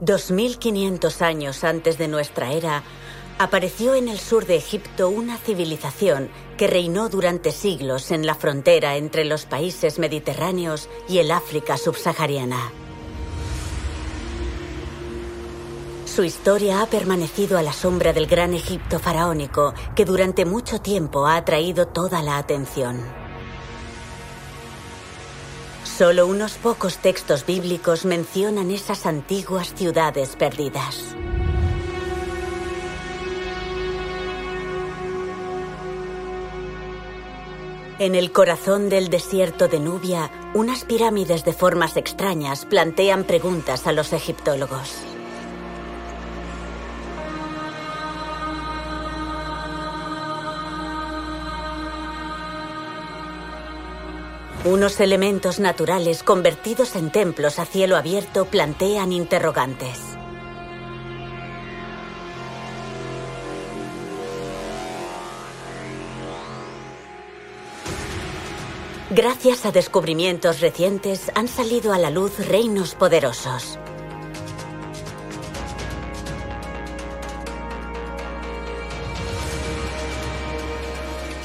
2500 años antes de nuestra era, apareció en el sur de Egipto una civilización que reinó durante siglos en la frontera entre los países mediterráneos y el África subsahariana. Su historia ha permanecido a la sombra del gran Egipto faraónico que durante mucho tiempo ha atraído toda la atención. Solo unos pocos textos bíblicos mencionan esas antiguas ciudades perdidas. En el corazón del desierto de Nubia, unas pirámides de formas extrañas plantean preguntas a los egiptólogos. Unos elementos naturales convertidos en templos a cielo abierto plantean interrogantes. Gracias a descubrimientos recientes han salido a la luz reinos poderosos.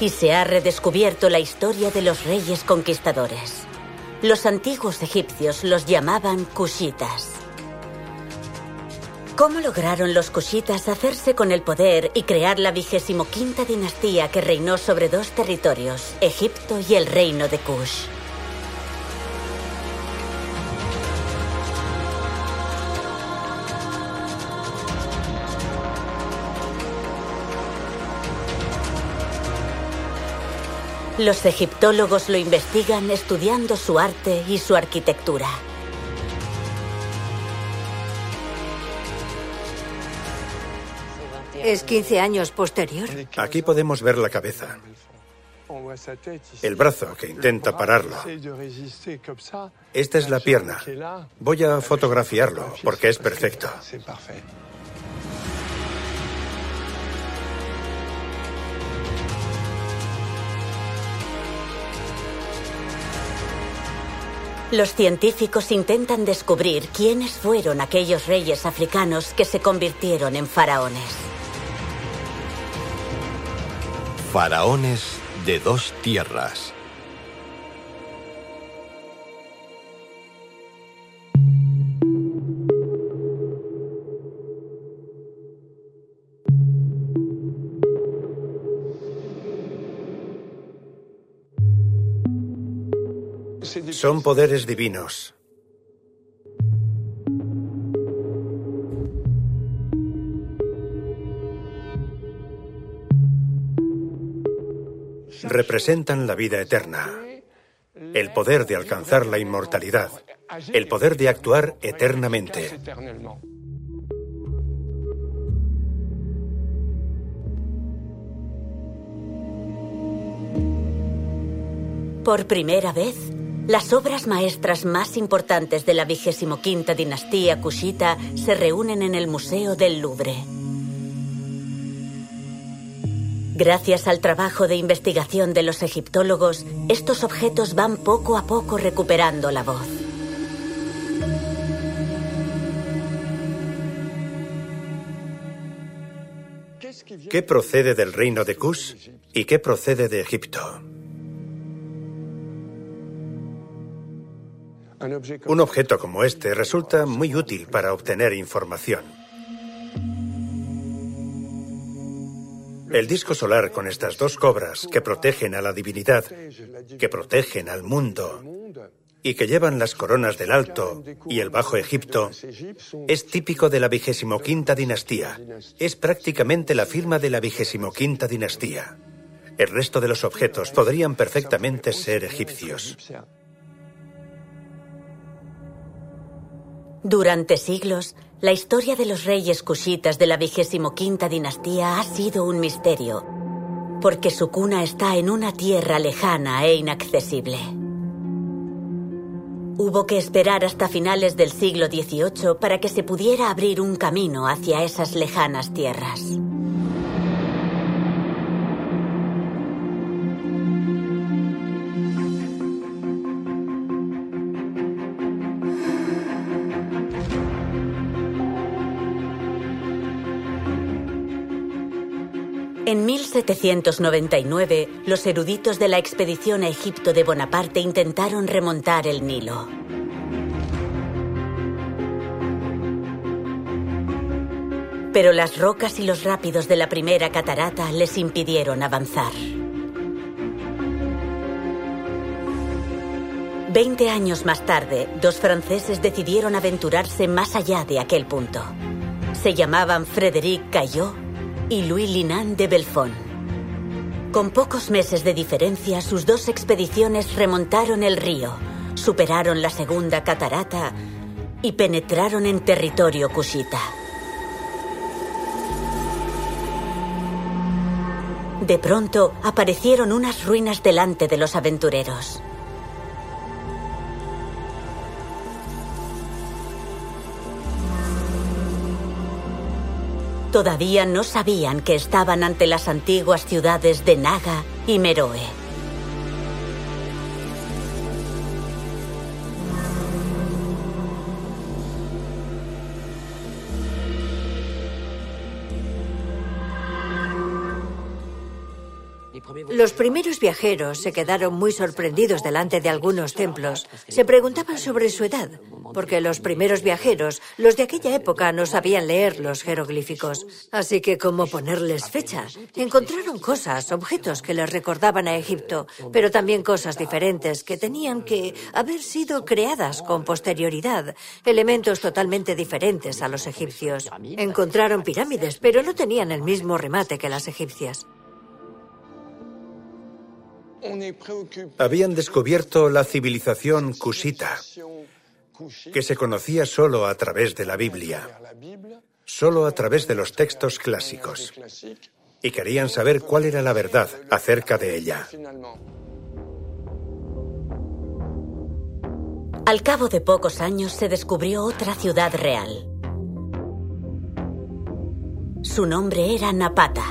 Y se ha redescubierto la historia de los reyes conquistadores. Los antiguos egipcios los llamaban kushitas. ¿Cómo lograron los kushitas hacerse con el poder y crear la vigésimo quinta dinastía que reinó sobre dos territorios, Egipto y el reino de Kush? Los egiptólogos lo investigan estudiando su arte y su arquitectura. ¿Es 15 años posterior? Aquí podemos ver la cabeza. El brazo que intenta pararlo. Esta es la pierna. Voy a fotografiarlo porque es perfecto. Los científicos intentan descubrir quiénes fueron aquellos reyes africanos que se convirtieron en faraones. Faraones de dos tierras. Son poderes divinos. Representan la vida eterna, el poder de alcanzar la inmortalidad, el poder de actuar eternamente. Por primera vez, las obras maestras más importantes de la quinta dinastía kushita se reúnen en el Museo del Louvre. Gracias al trabajo de investigación de los egiptólogos, estos objetos van poco a poco recuperando la voz. ¿Qué procede del reino de Kush y qué procede de Egipto? Un objeto como este resulta muy útil para obtener información. El disco solar con estas dos cobras que protegen a la divinidad, que protegen al mundo y que llevan las coronas del Alto y el Bajo Egipto, es típico de la vigésimo quinta dinastía. Es prácticamente la firma de la vigésimo quinta dinastía. El resto de los objetos podrían perfectamente ser egipcios. Durante siglos, la historia de los reyes kushitas de la vigésimo quinta dinastía ha sido un misterio, porque su cuna está en una tierra lejana e inaccesible. Hubo que esperar hasta finales del siglo XVIII para que se pudiera abrir un camino hacia esas lejanas tierras. 1799, los eruditos de la expedición a Egipto de Bonaparte intentaron remontar el Nilo. Pero las rocas y los rápidos de la primera catarata les impidieron avanzar. Veinte años más tarde, dos franceses decidieron aventurarse más allá de aquel punto. Se llamaban Frédéric Caillot y Louis Linan de Belfont. Con pocos meses de diferencia, sus dos expediciones remontaron el río, superaron la segunda catarata y penetraron en territorio kushita. De pronto aparecieron unas ruinas delante de los aventureros. Todavía no sabían que estaban ante las antiguas ciudades de Naga y Meroe. Los primeros viajeros se quedaron muy sorprendidos delante de algunos templos. Se preguntaban sobre su edad, porque los primeros viajeros, los de aquella época, no sabían leer los jeroglíficos. Así que, ¿cómo ponerles fecha? Encontraron cosas, objetos que les recordaban a Egipto, pero también cosas diferentes que tenían que haber sido creadas con posterioridad, elementos totalmente diferentes a los egipcios. Encontraron pirámides, pero no tenían el mismo remate que las egipcias. Habían descubierto la civilización kushita, que se conocía solo a través de la Biblia, solo a través de los textos clásicos, y querían saber cuál era la verdad acerca de ella. Al cabo de pocos años se descubrió otra ciudad real. Su nombre era Napata.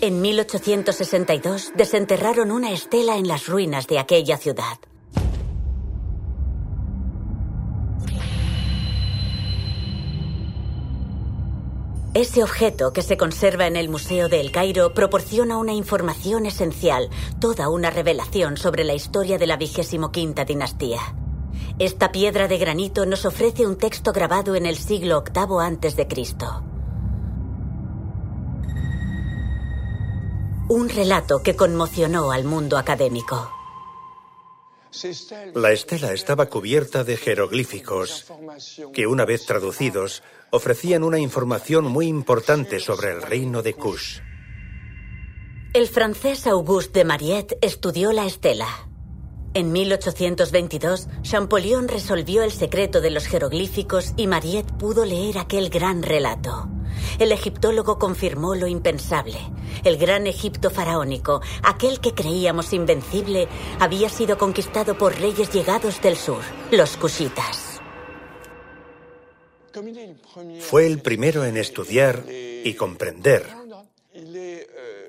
En 1862 desenterraron una estela en las ruinas de aquella ciudad. Ese objeto que se conserva en el Museo de El Cairo proporciona una información esencial, toda una revelación sobre la historia de la quinta dinastía. Esta piedra de granito nos ofrece un texto grabado en el siglo VIII antes Un relato que conmocionó al mundo académico. La estela estaba cubierta de jeroglíficos que, una vez traducidos, ofrecían una información muy importante sobre el reino de Kush. El francés Auguste de Mariette estudió la estela. En 1822, Champollion resolvió el secreto de los jeroglíficos y Mariette pudo leer aquel gran relato. El egiptólogo confirmó lo impensable. El gran Egipto faraónico, aquel que creíamos invencible, había sido conquistado por reyes llegados del sur, los cushitas. Fue el primero en estudiar y comprender,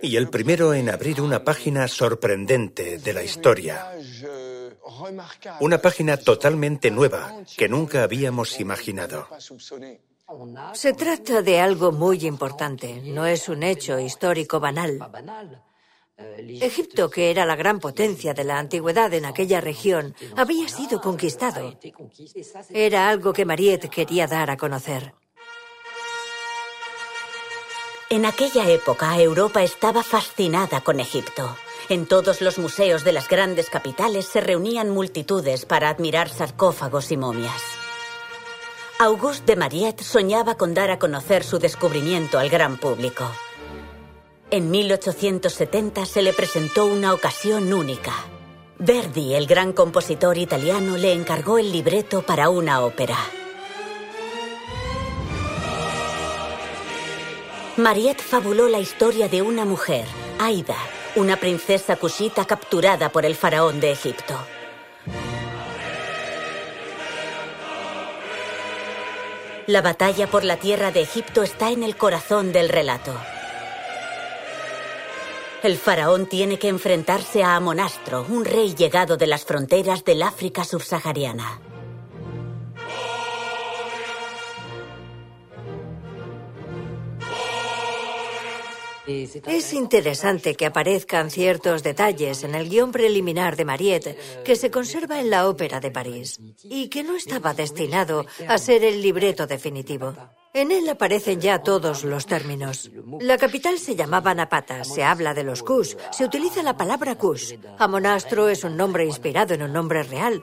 y el primero en abrir una página sorprendente de la historia. Una página totalmente nueva que nunca habíamos imaginado. Se trata de algo muy importante, no es un hecho histórico banal. Egipto, que era la gran potencia de la antigüedad en aquella región, había sido conquistado. Era algo que Mariette quería dar a conocer. En aquella época, Europa estaba fascinada con Egipto. En todos los museos de las grandes capitales se reunían multitudes para admirar sarcófagos y momias. Auguste de Mariette soñaba con dar a conocer su descubrimiento al gran público. En 1870 se le presentó una ocasión única. Verdi, el gran compositor italiano, le encargó el libreto para una ópera. Mariette fabuló la historia de una mujer, Aida, una princesa kushita capturada por el faraón de Egipto. La batalla por la tierra de Egipto está en el corazón del relato. El faraón tiene que enfrentarse a Amonastro, un rey llegado de las fronteras del África subsahariana. Es interesante que aparezcan ciertos detalles en el guion preliminar de Mariette que se conserva en la Ópera de París y que no estaba destinado a ser el libreto definitivo. En él aparecen ya todos los términos. La capital se llamaba Napata, se habla de los Kush, se utiliza la palabra Kush. Amonastro es un nombre inspirado en un nombre real,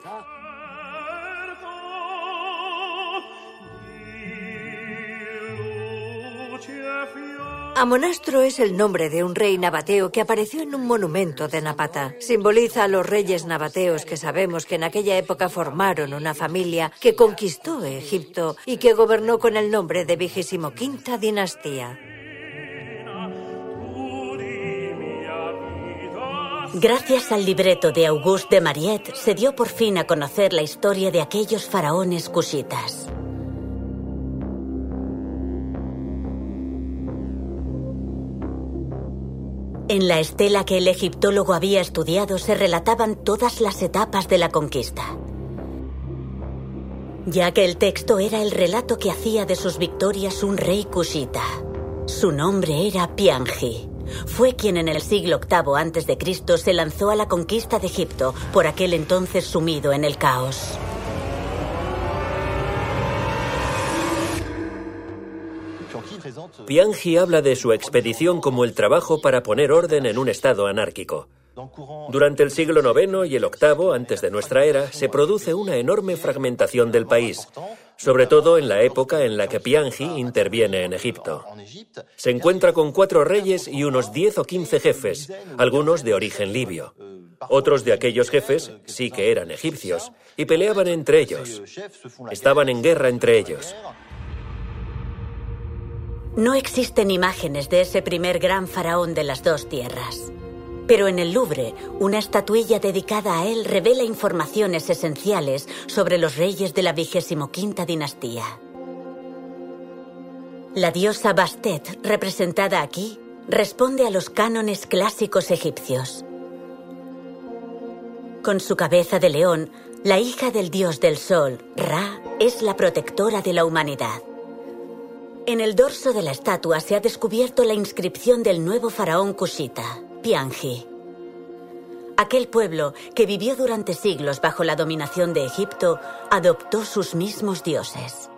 Amonastro es el nombre de un rey nabateo que apareció en un monumento de Napata. Simboliza a los reyes nabateos que sabemos que en aquella época formaron una familia que conquistó Egipto y que gobernó con el nombre de vigésimo quinta dinastía. Gracias al libreto de Auguste de Mariette se dio por fin a conocer la historia de aquellos faraones cushitas. En la estela que el egiptólogo había estudiado se relataban todas las etapas de la conquista. Ya que el texto era el relato que hacía de sus victorias un rey kushita. Su nombre era Pianji. Fue quien en el siglo VIII a.C. se lanzó a la conquista de Egipto, por aquel entonces sumido en el caos. Piangi habla de su expedición como el trabajo para poner orden en un estado anárquico. Durante el siglo IX y el VIII antes de nuestra era se produce una enorme fragmentación del país, sobre todo en la época en la que Piangi interviene en Egipto. Se encuentra con cuatro reyes y unos diez o quince jefes, algunos de origen libio. Otros de aquellos jefes sí que eran egipcios y peleaban entre ellos. Estaban en guerra entre ellos. No existen imágenes de ese primer gran faraón de las dos tierras. Pero en el Louvre, una estatuilla dedicada a él revela informaciones esenciales sobre los reyes de la quinta dinastía. La diosa Bastet, representada aquí, responde a los cánones clásicos egipcios. Con su cabeza de león, la hija del dios del sol, Ra, es la protectora de la humanidad. En el dorso de la estatua se ha descubierto la inscripción del nuevo faraón kushita, Pianji. Aquel pueblo, que vivió durante siglos bajo la dominación de Egipto, adoptó sus mismos dioses.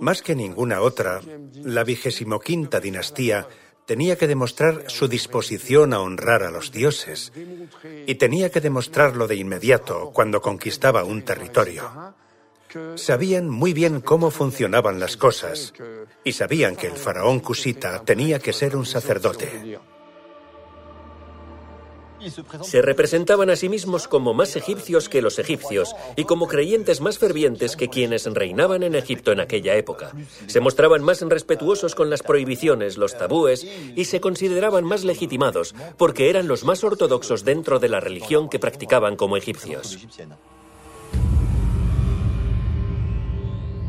Más que ninguna otra, la vigésimo quinta dinastía tenía que demostrar su disposición a honrar a los dioses y tenía que demostrarlo de inmediato cuando conquistaba un territorio. Sabían muy bien cómo funcionaban las cosas y sabían que el faraón Cusita tenía que ser un sacerdote. Se representaban a sí mismos como más egipcios que los egipcios y como creyentes más fervientes que quienes reinaban en Egipto en aquella época. Se mostraban más respetuosos con las prohibiciones, los tabúes y se consideraban más legitimados porque eran los más ortodoxos dentro de la religión que practicaban como egipcios.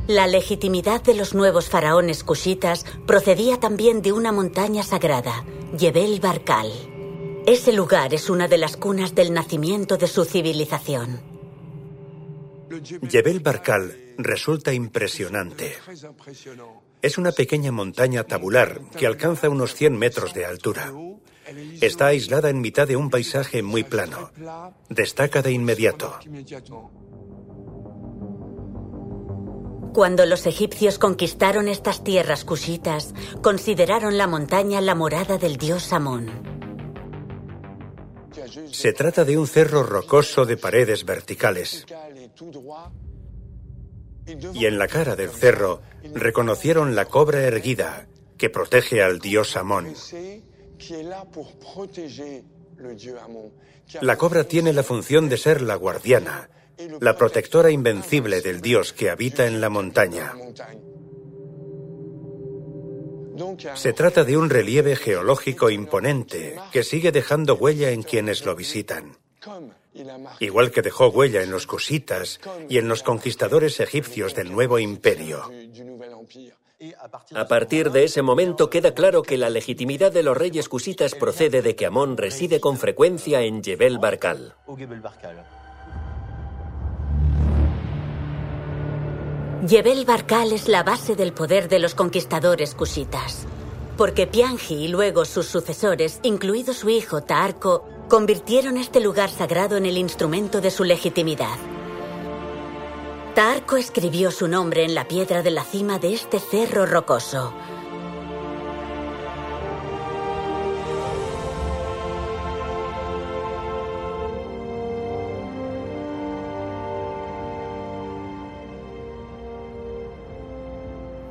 La legitimidad de los nuevos faraones cushitas procedía también de una montaña sagrada, Yebel Barkal. Ese lugar es una de las cunas del nacimiento de su civilización. Yebel Barkal resulta impresionante. Es una pequeña montaña tabular que alcanza unos 100 metros de altura. Está aislada en mitad de un paisaje muy plano. Destaca de inmediato. Cuando los egipcios conquistaron estas tierras cushitas, consideraron la montaña la morada del dios Amón. Se trata de un cerro rocoso de paredes verticales. Y en la cara del cerro reconocieron la cobra erguida que protege al dios Amón. La cobra tiene la función de ser la guardiana, la protectora invencible del dios que habita en la montaña. Se trata de un relieve geológico imponente que sigue dejando huella en quienes lo visitan. Igual que dejó huella en los cusitas y en los conquistadores egipcios del nuevo imperio. A partir de ese momento queda claro que la legitimidad de los reyes cusitas procede de que Amón reside con frecuencia en Jebel Barkal. Yebel Barkal es la base del poder de los conquistadores cushitas. porque Piangi y luego sus sucesores, incluido su hijo Taarko, convirtieron este lugar sagrado en el instrumento de su legitimidad. Taarko escribió su nombre en la piedra de la cima de este cerro rocoso.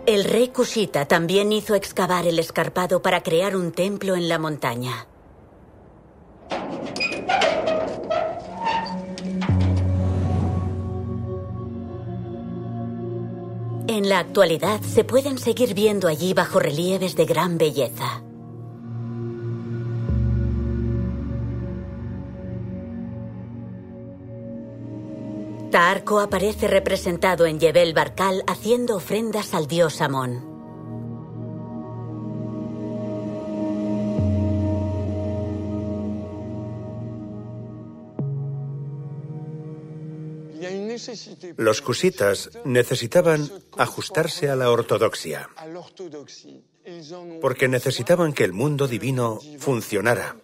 El rey Kushita también hizo excavar el escarpado para crear un templo en la montaña. En la actualidad se pueden seguir viendo allí bajo relieves de gran belleza. Taarko aparece representado en Yebel Barkal haciendo ofrendas al dios Amón. Los cusitas necesitaban ajustarse a la ortodoxia, porque necesitaban que el mundo divino funcionara.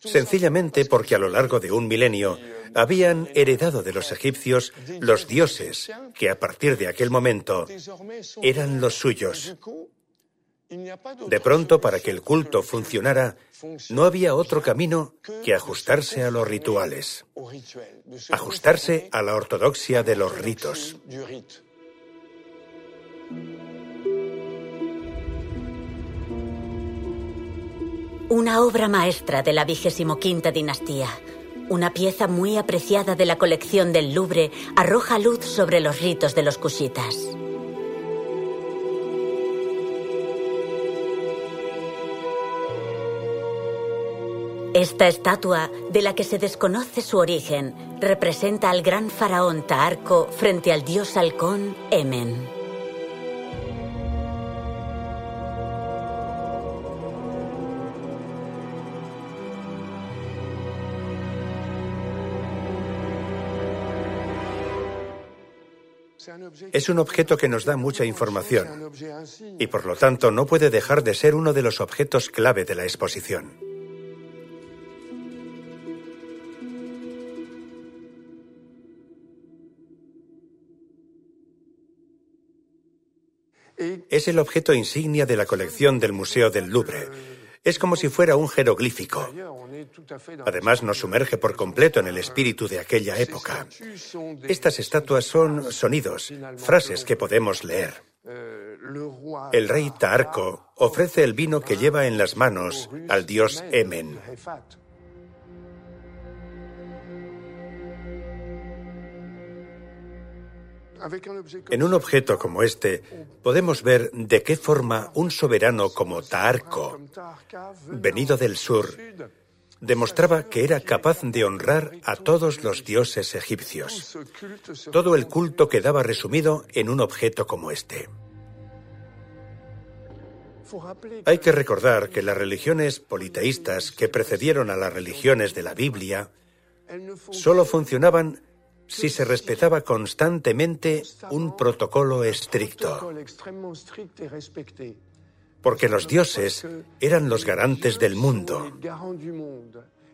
Sencillamente porque a lo largo de un milenio habían heredado de los egipcios los dioses que a partir de aquel momento eran los suyos. De pronto, para que el culto funcionara, no había otro camino que ajustarse a los rituales, ajustarse a la ortodoxia de los ritos. Una obra maestra de la vigésimo quinta dinastía, una pieza muy apreciada de la colección del Louvre, arroja luz sobre los ritos de los cusitas. Esta estatua, de la que se desconoce su origen, representa al gran faraón Taarco frente al dios halcón Emen. Es un objeto que nos da mucha información y por lo tanto no puede dejar de ser uno de los objetos clave de la exposición. Es el objeto insignia de la colección del Museo del Louvre. Es como si fuera un jeroglífico. Además, nos sumerge por completo en el espíritu de aquella época. Estas estatuas son sonidos, frases que podemos leer. El rey Taarco ofrece el vino que lleva en las manos al dios Emen. En un objeto como este podemos ver de qué forma un soberano como Taarco, venido del sur, demostraba que era capaz de honrar a todos los dioses egipcios. Todo el culto quedaba resumido en un objeto como este. Hay que recordar que las religiones politeístas que precedieron a las religiones de la Biblia solo funcionaban si se respetaba constantemente un protocolo estricto. Porque los dioses eran los garantes del mundo.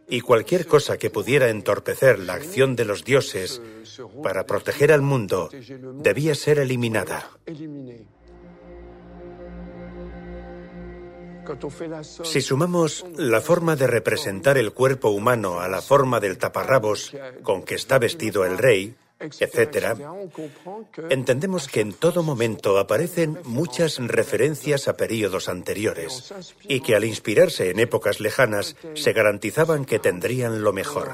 Y cualquier cosa que pudiera entorpecer la acción de los dioses para proteger al mundo debía ser eliminada. Si sumamos la forma de representar el cuerpo humano a la forma del taparrabos con que está vestido el rey, etc., entendemos que en todo momento aparecen muchas referencias a períodos anteriores y que al inspirarse en épocas lejanas se garantizaban que tendrían lo mejor.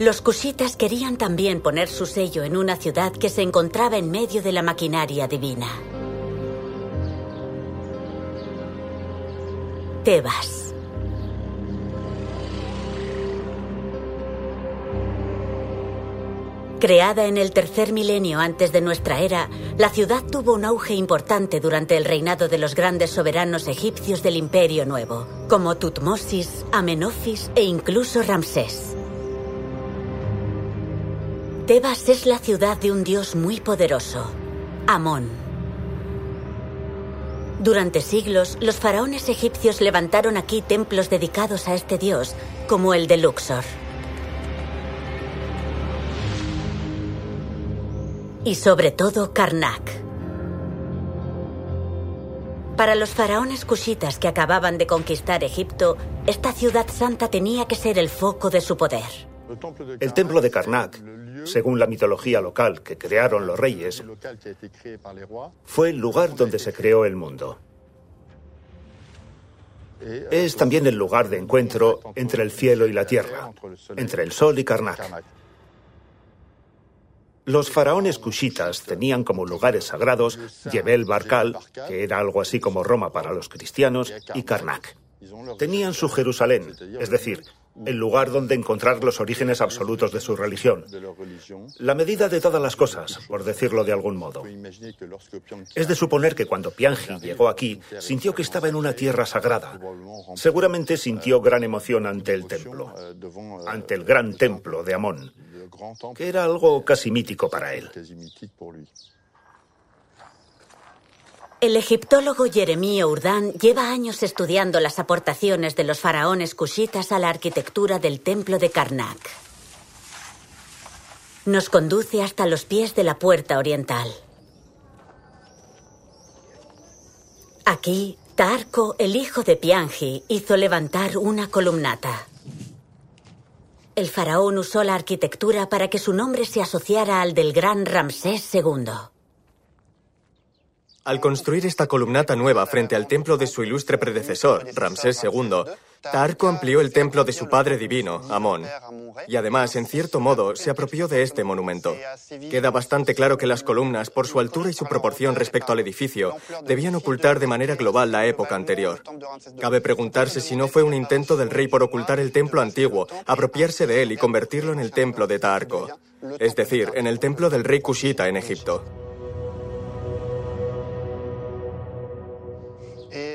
Los cusitas querían también poner su sello en una ciudad que se encontraba en medio de la maquinaria divina. Tebas. Creada en el tercer milenio antes de nuestra era, la ciudad tuvo un auge importante durante el reinado de los grandes soberanos egipcios del Imperio Nuevo, como Tutmosis, Amenofis e incluso Ramsés. Tebas es la ciudad de un dios muy poderoso, Amón. Durante siglos, los faraones egipcios levantaron aquí templos dedicados a este dios, como el de Luxor. y sobre todo Karnak. Para los faraones cushitas que acababan de conquistar Egipto, esta ciudad santa tenía que ser el foco de su poder. El templo de Karnak, según la mitología local que crearon los reyes, fue el lugar donde se creó el mundo. Es también el lugar de encuentro entre el cielo y la tierra, entre el sol y Karnak. Los faraones cushitas tenían como lugares sagrados Yebel Barkal, que era algo así como Roma para los cristianos, y Karnak. Tenían su Jerusalén, es decir, el lugar donde encontrar los orígenes absolutos de su religión. La medida de todas las cosas, por decirlo de algún modo. Es de suponer que cuando Piangi llegó aquí, sintió que estaba en una tierra sagrada. Seguramente sintió gran emoción ante el templo, ante el gran templo de Amón que era algo casi mítico para él. El egiptólogo Jeremío Urdán lleva años estudiando las aportaciones de los faraones cushitas a la arquitectura del templo de Karnak. Nos conduce hasta los pies de la puerta oriental. Aquí, Tarco, el hijo de Piangi, hizo levantar una columnata. El faraón usó la arquitectura para que su nombre se asociara al del gran Ramsés II. Al construir esta columnata nueva frente al templo de su ilustre predecesor, Ramsés II, Tarco amplió el templo de su padre divino, Amón, y además, en cierto modo, se apropió de este monumento. Queda bastante claro que las columnas, por su altura y su proporción respecto al edificio, debían ocultar de manera global la época anterior. Cabe preguntarse si no fue un intento del rey por ocultar el templo antiguo, apropiarse de él y convertirlo en el templo de Tarco, es decir, en el templo del rey Kushita en Egipto.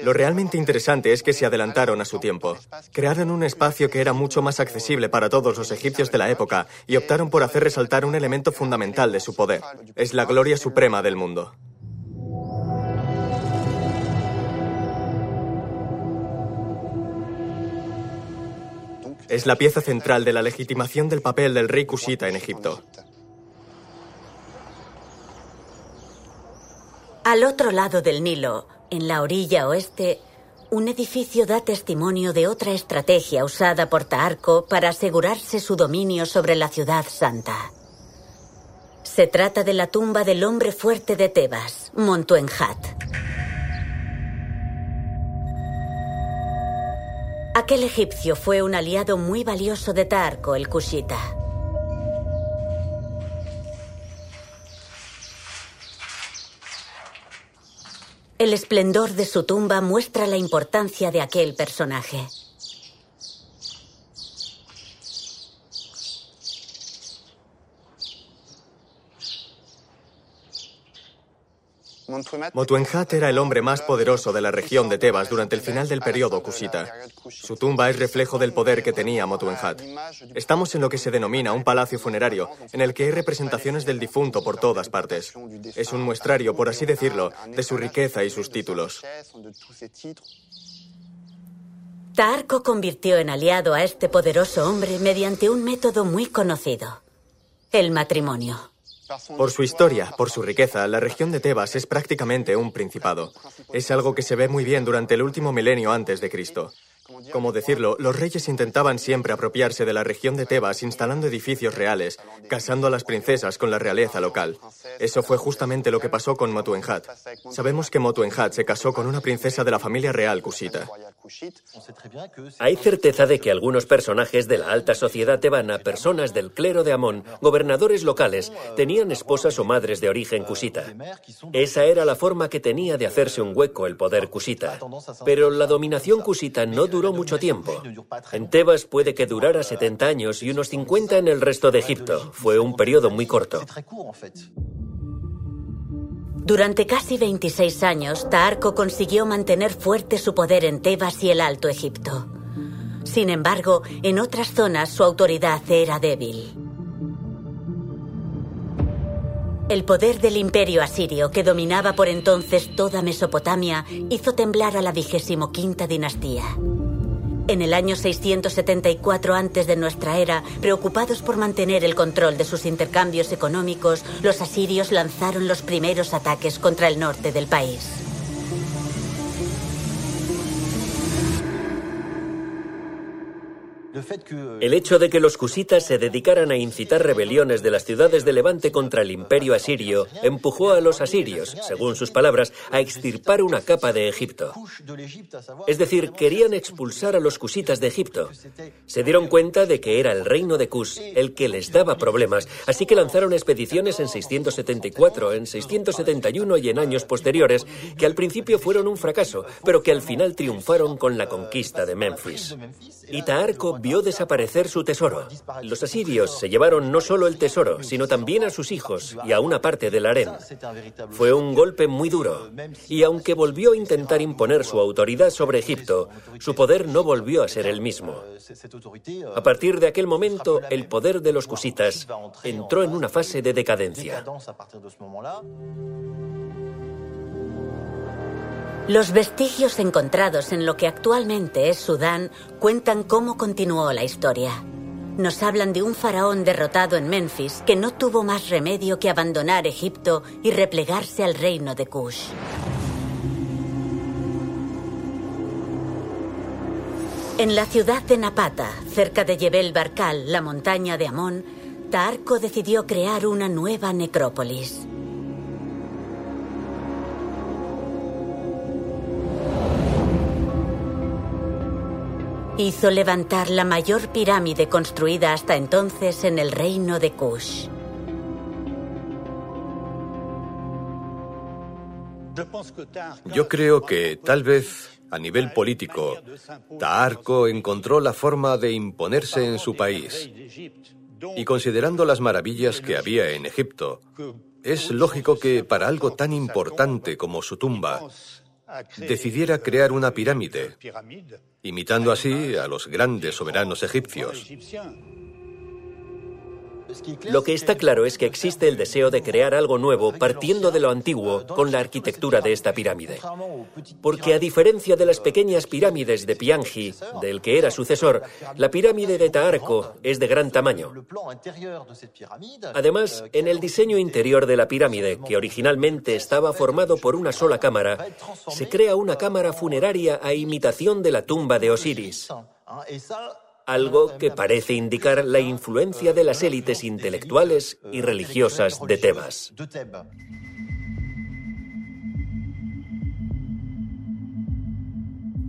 Lo realmente interesante es que se adelantaron a su tiempo. Crearon un espacio que era mucho más accesible para todos los egipcios de la época y optaron por hacer resaltar un elemento fundamental de su poder. Es la gloria suprema del mundo. Es la pieza central de la legitimación del papel del rey Kushita en Egipto. Al otro lado del Nilo, en la orilla oeste, un edificio da testimonio de otra estrategia usada por Taarco para asegurarse su dominio sobre la ciudad santa. Se trata de la tumba del hombre fuerte de Tebas, Montuenjat. Aquel egipcio fue un aliado muy valioso de Taarco, el Kushita. El esplendor de su tumba muestra la importancia de aquel personaje. Motuenjat era el hombre más poderoso de la región de Tebas durante el final del periodo Kushita. Su tumba es reflejo del poder que tenía Motuenjat. Estamos en lo que se denomina un palacio funerario, en el que hay representaciones del difunto por todas partes. Es un muestrario, por así decirlo, de su riqueza y sus títulos. Tarco convirtió en aliado a este poderoso hombre mediante un método muy conocido, el matrimonio. Por su historia, por su riqueza, la región de Tebas es prácticamente un principado. Es algo que se ve muy bien durante el último milenio antes de Cristo. Como decirlo, los reyes intentaban siempre apropiarse de la región de Tebas instalando edificios reales, casando a las princesas con la realeza local. Eso fue justamente lo que pasó con Motuenjat. Sabemos que Motuenjat se casó con una princesa de la familia real cusita. Hay certeza de que algunos personajes de la alta sociedad tebana, personas del clero de Amón, gobernadores locales, tenían esposas o madres de origen cusita. Esa era la forma que tenía de hacerse un hueco el poder cusita. Pero la dominación cusita no duró mucho tiempo. En Tebas puede que durara 70 años y unos 50 en el resto de Egipto. Fue un periodo muy corto. Durante casi 26 años, Taarco consiguió mantener fuerte su poder en Tebas y el Alto Egipto. Sin embargo, en otras zonas su autoridad era débil. El poder del imperio asirio, que dominaba por entonces toda Mesopotamia, hizo temblar a la vigésimo dinastía. En el año 674 antes de nuestra era, preocupados por mantener el control de sus intercambios económicos, los asirios lanzaron los primeros ataques contra el norte del país. El hecho de que los cusitas se dedicaran a incitar rebeliones de las ciudades de Levante contra el imperio asirio empujó a los asirios, según sus palabras, a extirpar una capa de Egipto. Es decir, querían expulsar a los cusitas de Egipto. Se dieron cuenta de que era el reino de Cus el que les daba problemas, así que lanzaron expediciones en 674, en 671 y en años posteriores, que al principio fueron un fracaso, pero que al final triunfaron con la conquista de Memphis. Y Taarco vio desaparecer su tesoro. Los asirios se llevaron no solo el tesoro, sino también a sus hijos y a una parte del harén. Fue un golpe muy duro, y aunque volvió a intentar imponer su autoridad sobre Egipto, su poder no volvió a ser el mismo. A partir de aquel momento, el poder de los cusitas entró en una fase de decadencia. Los vestigios encontrados en lo que actualmente es Sudán cuentan cómo continuó la historia. Nos hablan de un faraón derrotado en Memphis que no tuvo más remedio que abandonar Egipto y replegarse al reino de Kush. En la ciudad de Napata, cerca de Jebel Barkal, la montaña de Amón, Taarco decidió crear una nueva necrópolis. Hizo levantar la mayor pirámide construida hasta entonces en el reino de Kush. Yo creo que tal vez a nivel político, Taarco encontró la forma de imponerse en su país. Y considerando las maravillas que había en Egipto, es lógico que para algo tan importante como su tumba, decidiera crear una pirámide, imitando así a los grandes soberanos egipcios. Lo que está claro es que existe el deseo de crear algo nuevo partiendo de lo antiguo con la arquitectura de esta pirámide. Porque a diferencia de las pequeñas pirámides de Piangi, del que era sucesor, la pirámide de Taarco es de gran tamaño. Además, en el diseño interior de la pirámide, que originalmente estaba formado por una sola cámara, se crea una cámara funeraria a imitación de la tumba de Osiris algo que parece indicar la influencia de las élites intelectuales y religiosas de Tebas.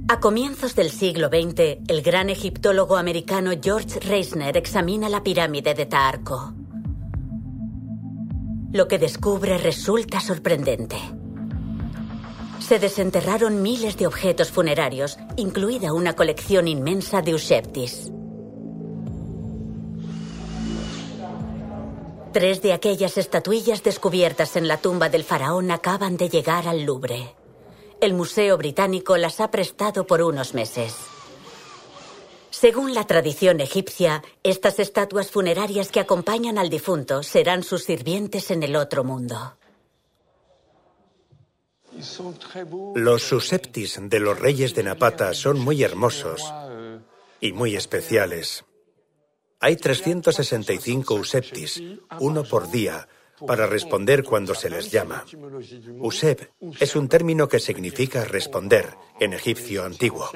A comienzos del siglo XX, el gran egiptólogo americano George Reisner examina la pirámide de Taarco. Lo que descubre resulta sorprendente. Se desenterraron miles de objetos funerarios, incluida una colección inmensa de Useptis. Tres de aquellas estatuillas descubiertas en la tumba del faraón acaban de llegar al Louvre. El Museo Británico las ha prestado por unos meses. Según la tradición egipcia, estas estatuas funerarias que acompañan al difunto serán sus sirvientes en el otro mundo. Los suseptis de los reyes de Napata son muy hermosos y muy especiales. Hay 365 useptis, uno por día, para responder cuando se les llama. Usep es un término que significa responder en egipcio antiguo.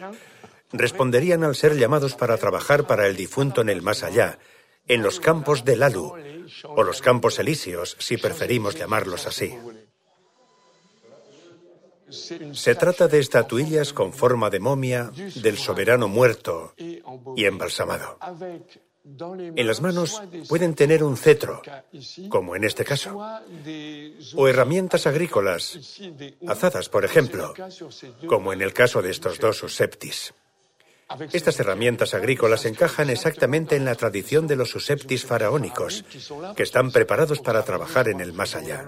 Responderían al ser llamados para trabajar para el difunto en el más allá, en los campos de Lalu, o los campos elíseos, si preferimos llamarlos así. Se trata de estatuillas con forma de momia del soberano muerto y embalsamado. En las manos pueden tener un cetro, como en este caso, o herramientas agrícolas, azadas, por ejemplo, como en el caso de estos dos susceptis. Estas herramientas agrícolas encajan exactamente en la tradición de los susceptis faraónicos, que están preparados para trabajar en el más allá.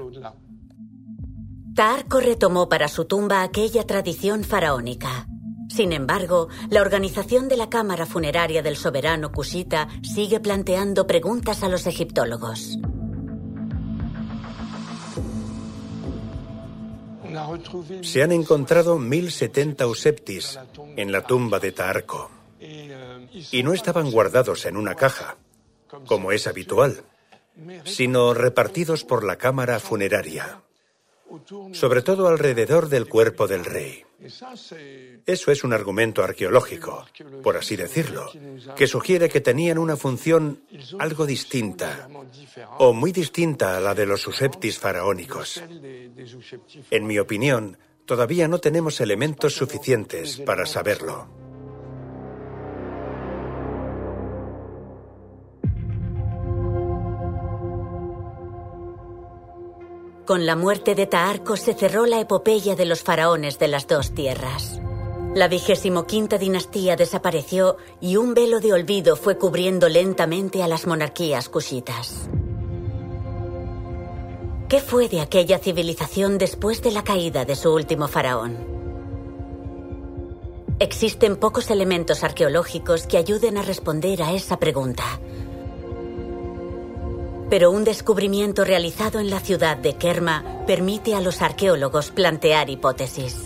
Taarko retomó para su tumba aquella tradición faraónica. Sin embargo, la organización de la cámara funeraria del soberano Kushita sigue planteando preguntas a los egiptólogos. Se han encontrado 1070 useptis en la tumba de Taarko y no estaban guardados en una caja, como es habitual, sino repartidos por la cámara funeraria sobre todo alrededor del cuerpo del rey. Eso es un argumento arqueológico, por así decirlo, que sugiere que tenían una función algo distinta, o muy distinta a la de los susceptis faraónicos. En mi opinión, todavía no tenemos elementos suficientes para saberlo. Con la muerte de Taarco se cerró la epopeya de los faraones de las dos tierras. La vigésimo quinta dinastía desapareció y un velo de olvido fue cubriendo lentamente a las monarquías cushitas. ¿Qué fue de aquella civilización después de la caída de su último faraón? Existen pocos elementos arqueológicos que ayuden a responder a esa pregunta pero un descubrimiento realizado en la ciudad de Kerma permite a los arqueólogos plantear hipótesis.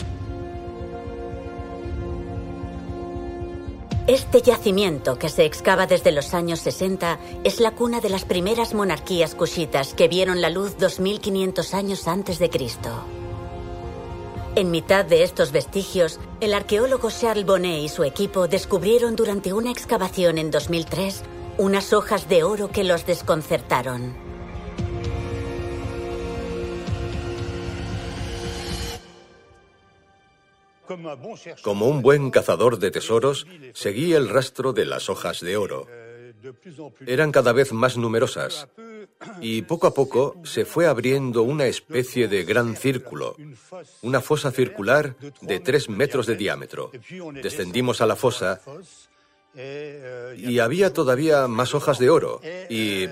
Este yacimiento, que se excava desde los años 60, es la cuna de las primeras monarquías cushitas que vieron la luz 2500 años antes de Cristo. En mitad de estos vestigios, el arqueólogo Charles Bonnet y su equipo descubrieron durante una excavación en 2003 unas hojas de oro que los desconcertaron. Como un buen cazador de tesoros, seguí el rastro de las hojas de oro. Eran cada vez más numerosas y poco a poco se fue abriendo una especie de gran círculo, una fosa circular de tres metros de diámetro. Descendimos a la fosa y había todavía más hojas de oro. Y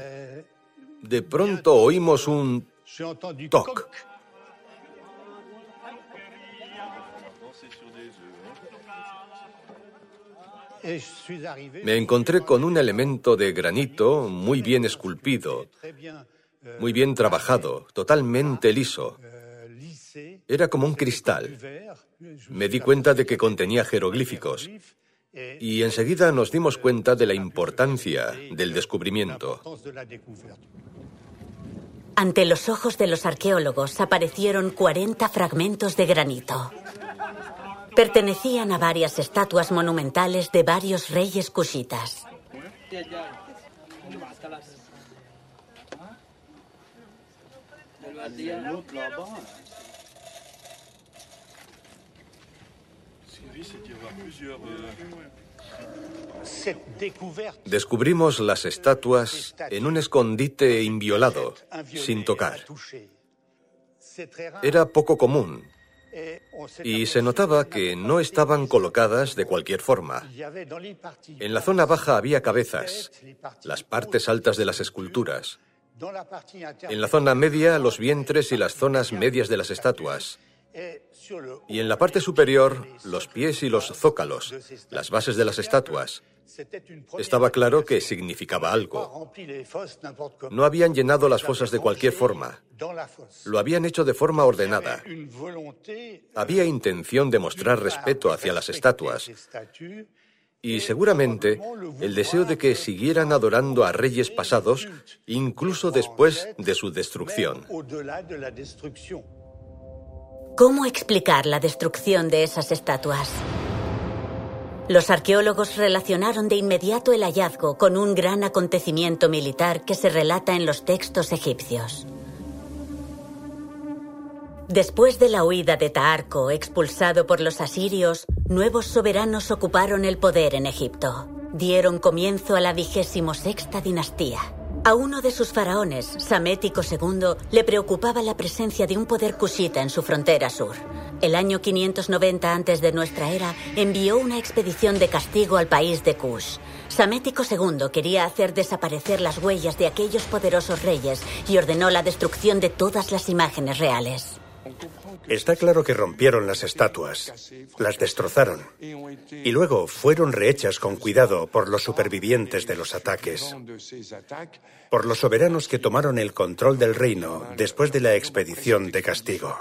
de pronto oímos un toc. Me encontré con un elemento de granito muy bien esculpido, muy bien trabajado, totalmente liso. Era como un cristal. Me di cuenta de que contenía jeroglíficos. Y enseguida nos dimos cuenta de la importancia del descubrimiento. Ante los ojos de los arqueólogos aparecieron 40 fragmentos de granito. Pertenecían a varias estatuas monumentales de varios reyes cushitas. Descubrimos las estatuas en un escondite inviolado, sin tocar. Era poco común y se notaba que no estaban colocadas de cualquier forma. En la zona baja había cabezas, las partes altas de las esculturas. En la zona media, los vientres y las zonas medias de las estatuas. Y en la parte superior, los pies y los zócalos, las bases de las estatuas. Estaba claro que significaba algo. No habían llenado las fosas de cualquier forma. Lo habían hecho de forma ordenada. Había intención de mostrar respeto hacia las estatuas. Y seguramente el deseo de que siguieran adorando a reyes pasados, incluso después de su destrucción. ¿Cómo explicar la destrucción de esas estatuas? Los arqueólogos relacionaron de inmediato el hallazgo con un gran acontecimiento militar que se relata en los textos egipcios. Después de la huida de Taarco, expulsado por los asirios, nuevos soberanos ocuparon el poder en Egipto. Dieron comienzo a la vigésimo sexta dinastía. A uno de sus faraones, Samético II, le preocupaba la presencia de un poder kushita en su frontera sur. El año 590 antes de nuestra era envió una expedición de castigo al país de Kush. Samético II quería hacer desaparecer las huellas de aquellos poderosos reyes y ordenó la destrucción de todas las imágenes reales. Está claro que rompieron las estatuas, las destrozaron y luego fueron rehechas con cuidado por los supervivientes de los ataques, por los soberanos que tomaron el control del reino después de la expedición de castigo.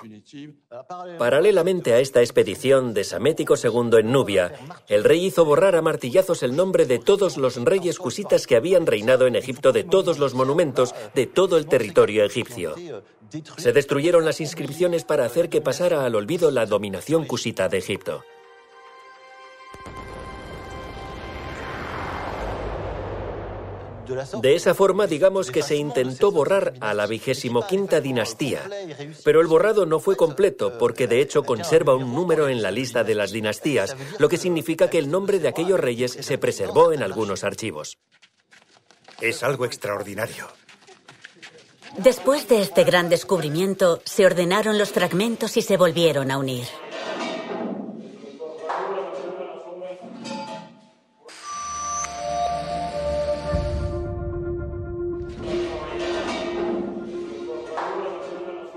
Paralelamente a esta expedición de Samético II en Nubia, el rey hizo borrar a martillazos el nombre de todos los reyes cusitas que habían reinado en Egipto de todos los monumentos de todo el territorio egipcio. Se destruyeron las inscripciones para hacer que pasara al olvido la dominación cusita de Egipto. De esa forma, digamos que se intentó borrar a la vigésimo quinta dinastía, pero el borrado no fue completo porque de hecho conserva un número en la lista de las dinastías, lo que significa que el nombre de aquellos reyes se preservó en algunos archivos. Es algo extraordinario. Después de este gran descubrimiento, se ordenaron los fragmentos y se volvieron a unir.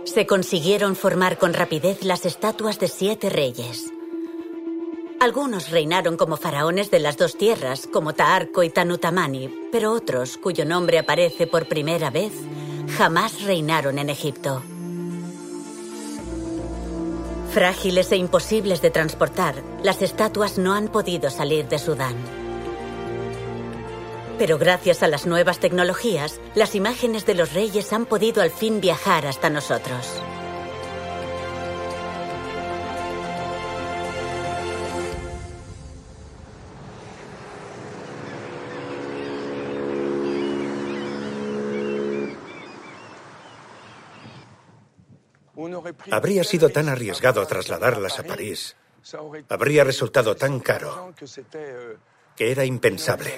Se consiguieron formar con rapidez las estatuas de siete reyes. Algunos reinaron como faraones de las dos tierras, como Taarco y Tanutamani, pero otros, cuyo nombre aparece por primera vez, jamás reinaron en Egipto. Frágiles e imposibles de transportar, las estatuas no han podido salir de Sudán. Pero gracias a las nuevas tecnologías, las imágenes de los reyes han podido al fin viajar hasta nosotros. Habría sido tan arriesgado trasladarlas a París. Habría resultado tan caro que era impensable.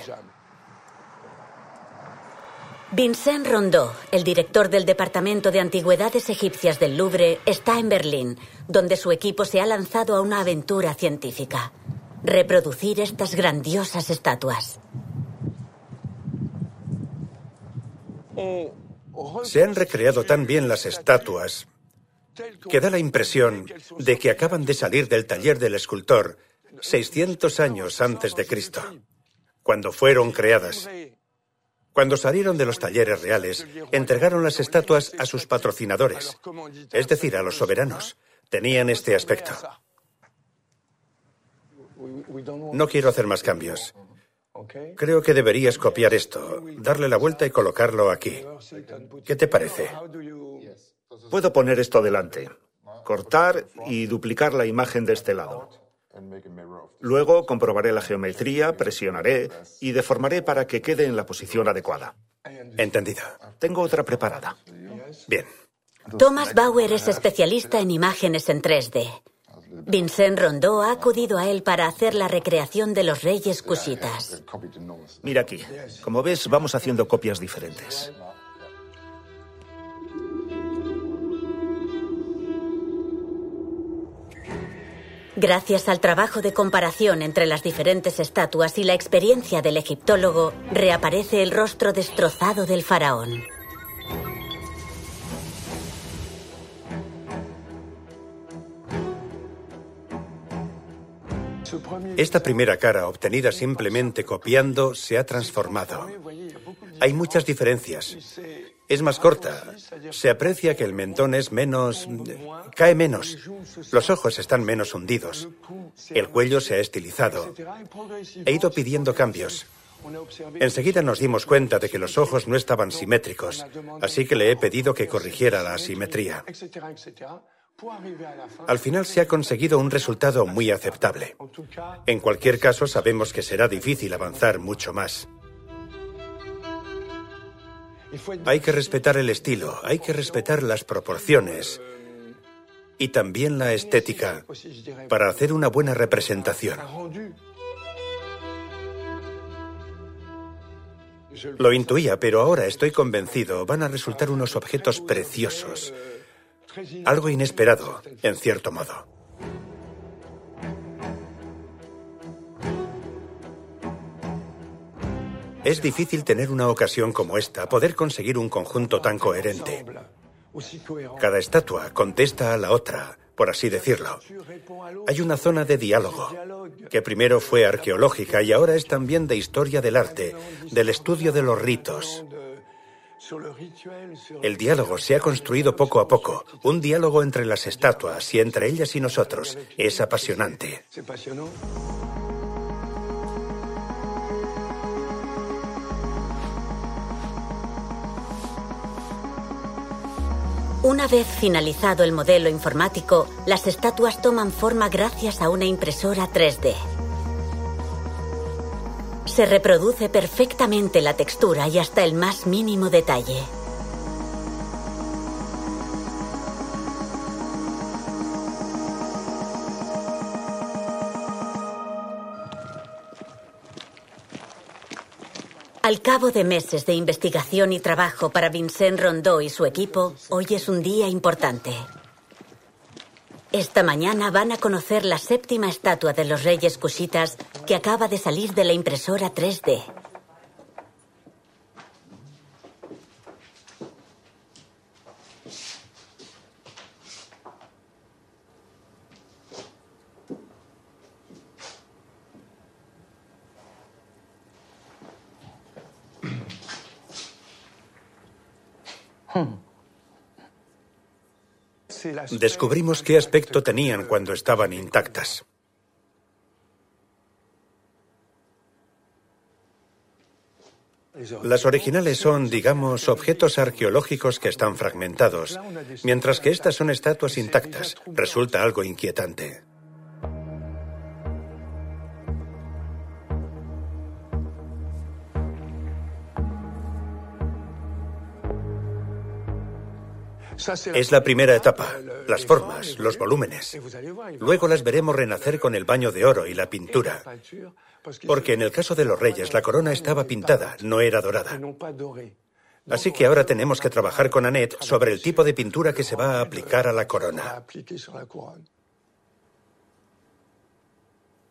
Vincent Rondeau, el director del Departamento de Antigüedades Egipcias del Louvre, está en Berlín, donde su equipo se ha lanzado a una aventura científica. Reproducir estas grandiosas estatuas. Se han recreado tan bien las estatuas que da la impresión de que acaban de salir del taller del escultor 600 años antes de Cristo, cuando fueron creadas. Cuando salieron de los talleres reales, entregaron las estatuas a sus patrocinadores, es decir, a los soberanos. Tenían este aspecto. No quiero hacer más cambios. Creo que deberías copiar esto, darle la vuelta y colocarlo aquí. ¿Qué te parece? Puedo poner esto delante, cortar y duplicar la imagen de este lado. Luego comprobaré la geometría, presionaré y deformaré para que quede en la posición adecuada. Entendido. Tengo otra preparada. Bien. Thomas Bauer es especialista en imágenes en 3D. Vincent Rondeau ha acudido a él para hacer la recreación de los reyes cushitas. Mira aquí. Como ves, vamos haciendo copias diferentes. Gracias al trabajo de comparación entre las diferentes estatuas y la experiencia del egiptólogo, reaparece el rostro destrozado del faraón. Esta primera cara, obtenida simplemente copiando, se ha transformado. Hay muchas diferencias. Es más corta. Se aprecia que el mentón es menos... cae menos. Los ojos están menos hundidos. El cuello se ha estilizado. He ido pidiendo cambios. Enseguida nos dimos cuenta de que los ojos no estaban simétricos, así que le he pedido que corrigiera la asimetría. Al final se ha conseguido un resultado muy aceptable. En cualquier caso, sabemos que será difícil avanzar mucho más. Hay que respetar el estilo, hay que respetar las proporciones. y también la estética para hacer una buena representación. Lo intuía, pero ahora estoy convencido, van a resultar unos objetos preciosos. Algo inesperado, en cierto modo. Es difícil tener una ocasión como esta, poder conseguir un conjunto tan coherente. Cada estatua contesta a la otra, por así decirlo. Hay una zona de diálogo, que primero fue arqueológica y ahora es también de historia del arte, del estudio de los ritos. El diálogo se ha construido poco a poco, un diálogo entre las estatuas y entre ellas y nosotros. Es apasionante. Una vez finalizado el modelo informático, las estatuas toman forma gracias a una impresora 3D. Se reproduce perfectamente la textura y hasta el más mínimo detalle. Al cabo de meses de investigación y trabajo para Vincent Rondeau y su equipo, hoy es un día importante. Esta mañana van a conocer la séptima estatua de los reyes cushitas que acaba de salir de la impresora 3D. Descubrimos qué aspecto tenían cuando estaban intactas. Las originales son, digamos, objetos arqueológicos que están fragmentados, mientras que estas son estatuas intactas. Resulta algo inquietante. Es la primera etapa, las formas, los volúmenes. Luego las veremos renacer con el baño de oro y la pintura. Porque en el caso de los reyes la corona estaba pintada, no era dorada. Así que ahora tenemos que trabajar con Annette sobre el tipo de pintura que se va a aplicar a la corona.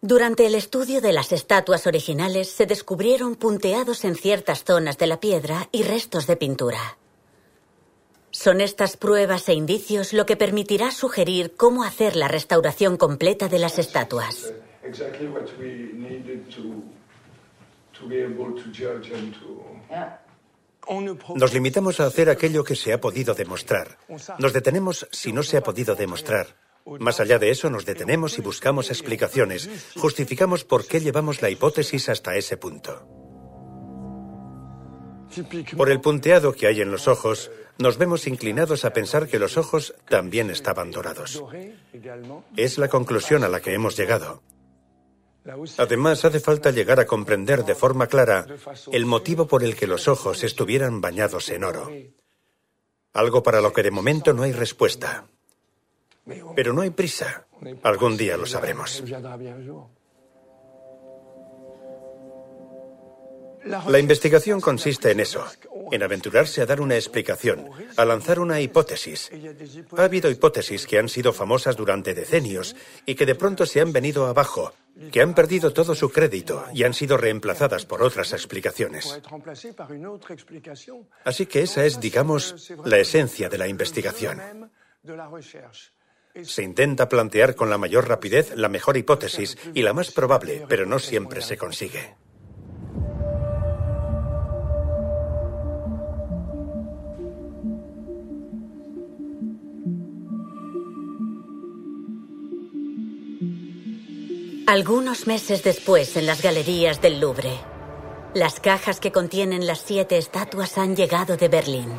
Durante el estudio de las estatuas originales se descubrieron punteados en ciertas zonas de la piedra y restos de pintura. Son estas pruebas e indicios lo que permitirá sugerir cómo hacer la restauración completa de las estatuas. Nos limitamos a hacer aquello que se ha podido demostrar. Nos detenemos si no se ha podido demostrar. Más allá de eso, nos detenemos y buscamos explicaciones. Justificamos por qué llevamos la hipótesis hasta ese punto. Por el punteado que hay en los ojos, nos vemos inclinados a pensar que los ojos también estaban dorados. Es la conclusión a la que hemos llegado. Además, hace falta llegar a comprender de forma clara el motivo por el que los ojos estuvieran bañados en oro. Algo para lo que de momento no hay respuesta. Pero no hay prisa. Algún día lo sabremos. La investigación consiste en eso, en aventurarse a dar una explicación, a lanzar una hipótesis. Ha habido hipótesis que han sido famosas durante decenios y que de pronto se han venido abajo, que han perdido todo su crédito y han sido reemplazadas por otras explicaciones. Así que esa es, digamos, la esencia de la investigación. Se intenta plantear con la mayor rapidez la mejor hipótesis y la más probable, pero no siempre se consigue. Algunos meses después, en las galerías del Louvre, las cajas que contienen las siete estatuas han llegado de Berlín.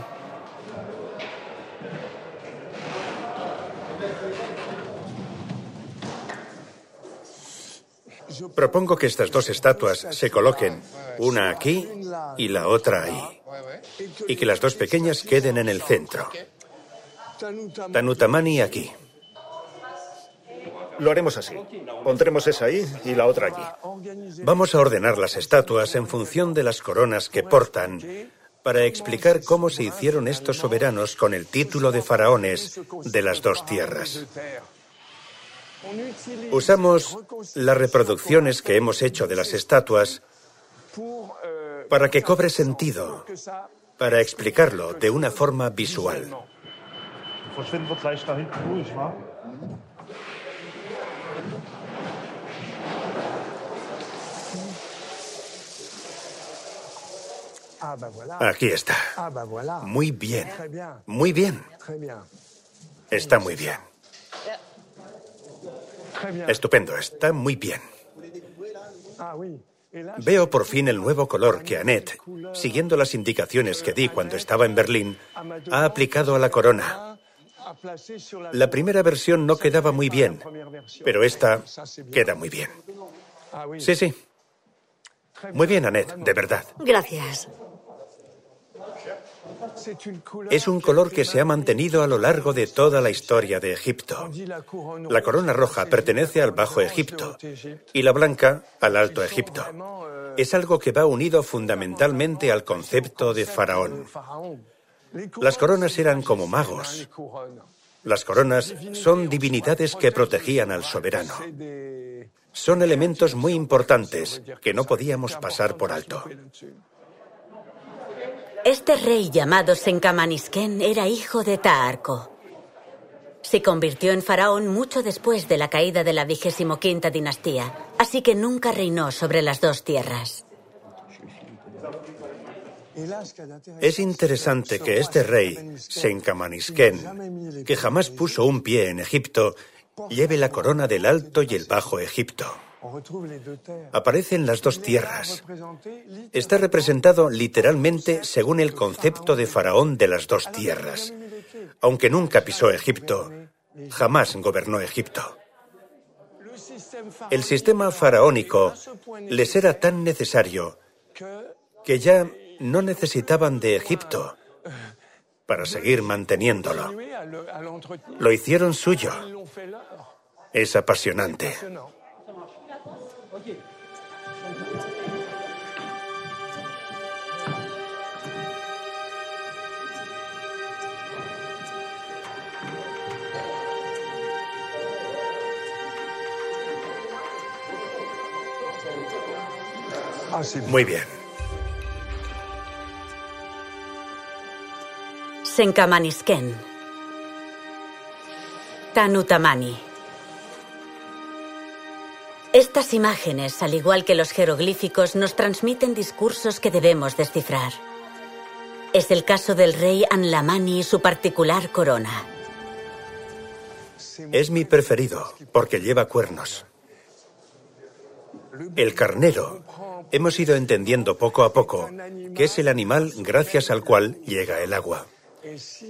Propongo que estas dos estatuas se coloquen, una aquí y la otra ahí, y que las dos pequeñas queden en el centro. Tanutamani aquí. Lo haremos así. Pondremos esa ahí y la otra allí. Vamos a ordenar las estatuas en función de las coronas que portan para explicar cómo se hicieron estos soberanos con el título de faraones de las dos tierras. Usamos las reproducciones que hemos hecho de las estatuas para que cobre sentido, para explicarlo de una forma visual. Aquí está. Muy bien. Muy bien. Está muy bien. Estupendo, está muy bien. Veo por fin el nuevo color que Annette, siguiendo las indicaciones que di cuando estaba en Berlín, ha aplicado a la corona. La primera versión no quedaba muy bien, pero esta queda muy bien. Sí, sí. Muy bien, Annette, de verdad. Gracias. Es un color que se ha mantenido a lo largo de toda la historia de Egipto. La corona roja pertenece al Bajo Egipto y la blanca al Alto Egipto. Es algo que va unido fundamentalmente al concepto de faraón. Las coronas eran como magos. Las coronas son divinidades que protegían al soberano. Son elementos muy importantes que no podíamos pasar por alto. Este rey llamado Senkamanisken era hijo de Taarko. Se convirtió en faraón mucho después de la caída de la vigésimo dinastía, así que nunca reinó sobre las dos tierras. Es interesante que este rey, Senkamanisken, que jamás puso un pie en Egipto, lleve la corona del Alto y el Bajo Egipto. Aparecen las dos tierras. Está representado literalmente según el concepto de faraón de las dos tierras. Aunque nunca pisó Egipto, jamás gobernó Egipto. El sistema faraónico les era tan necesario que ya no necesitaban de Egipto para seguir manteniéndolo. Lo hicieron suyo. Es apasionante. Muy bien. Senkamanisken. Tanutamani. Estas imágenes, al igual que los jeroglíficos, nos transmiten discursos que debemos descifrar. Es el caso del rey Anlamani y su particular corona. Es mi preferido porque lleva cuernos. El carnero hemos ido entendiendo poco a poco que es el animal gracias al cual llega el agua.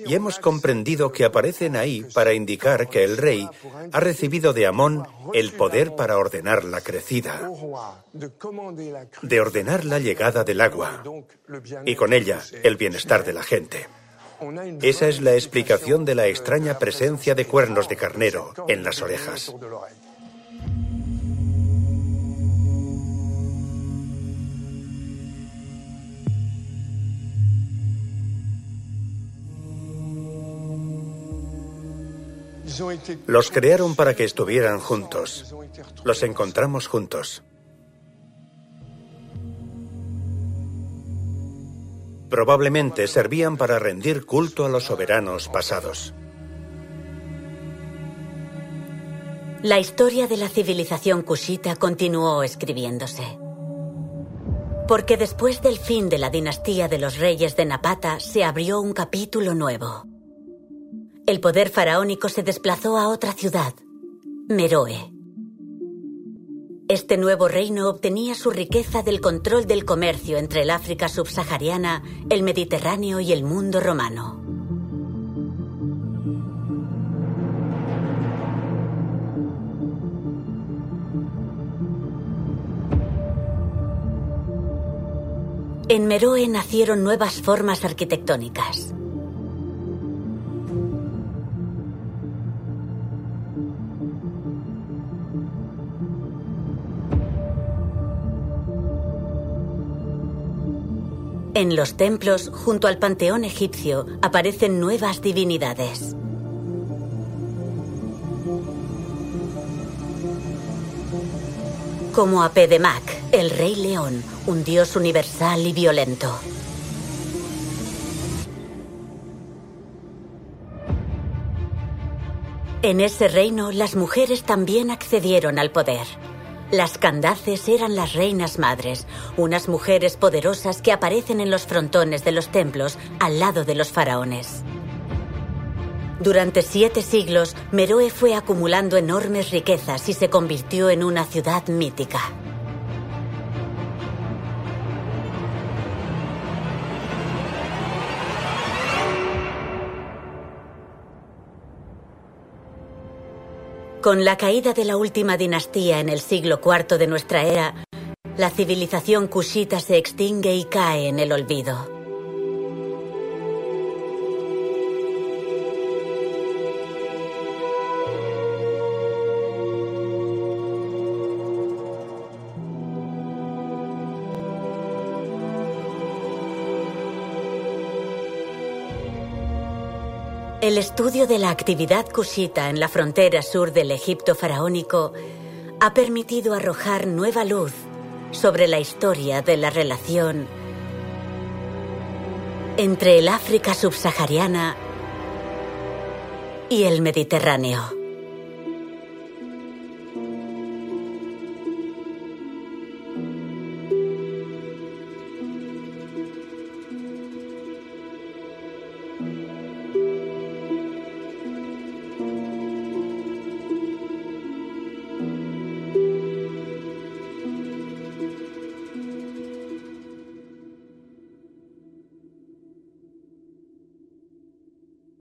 Y hemos comprendido que aparecen ahí para indicar que el rey ha recibido de Amón el poder para ordenar la crecida, de ordenar la llegada del agua y con ella el bienestar de la gente. Esa es la explicación de la extraña presencia de cuernos de carnero en las orejas. Los crearon para que estuvieran juntos. Los encontramos juntos. Probablemente servían para rendir culto a los soberanos pasados. La historia de la civilización kushita continuó escribiéndose. Porque después del fin de la dinastía de los reyes de Napata se abrió un capítulo nuevo. El poder faraónico se desplazó a otra ciudad, Meroe. Este nuevo reino obtenía su riqueza del control del comercio entre el África subsahariana, el Mediterráneo y el mundo romano. En Meroe nacieron nuevas formas arquitectónicas. En los templos, junto al panteón egipcio, aparecen nuevas divinidades. Como Apedemac, el rey león, un dios universal y violento. En ese reino, las mujeres también accedieron al poder. Las Candaces eran las reinas madres, unas mujeres poderosas que aparecen en los frontones de los templos al lado de los faraones. Durante siete siglos, Meroe fue acumulando enormes riquezas y se convirtió en una ciudad mítica. Con la caída de la última dinastía en el siglo IV de nuestra era, la civilización kushita se extingue y cae en el olvido. El estudio de la actividad kushita en la frontera sur del Egipto faraónico ha permitido arrojar nueva luz sobre la historia de la relación entre el África subsahariana y el Mediterráneo.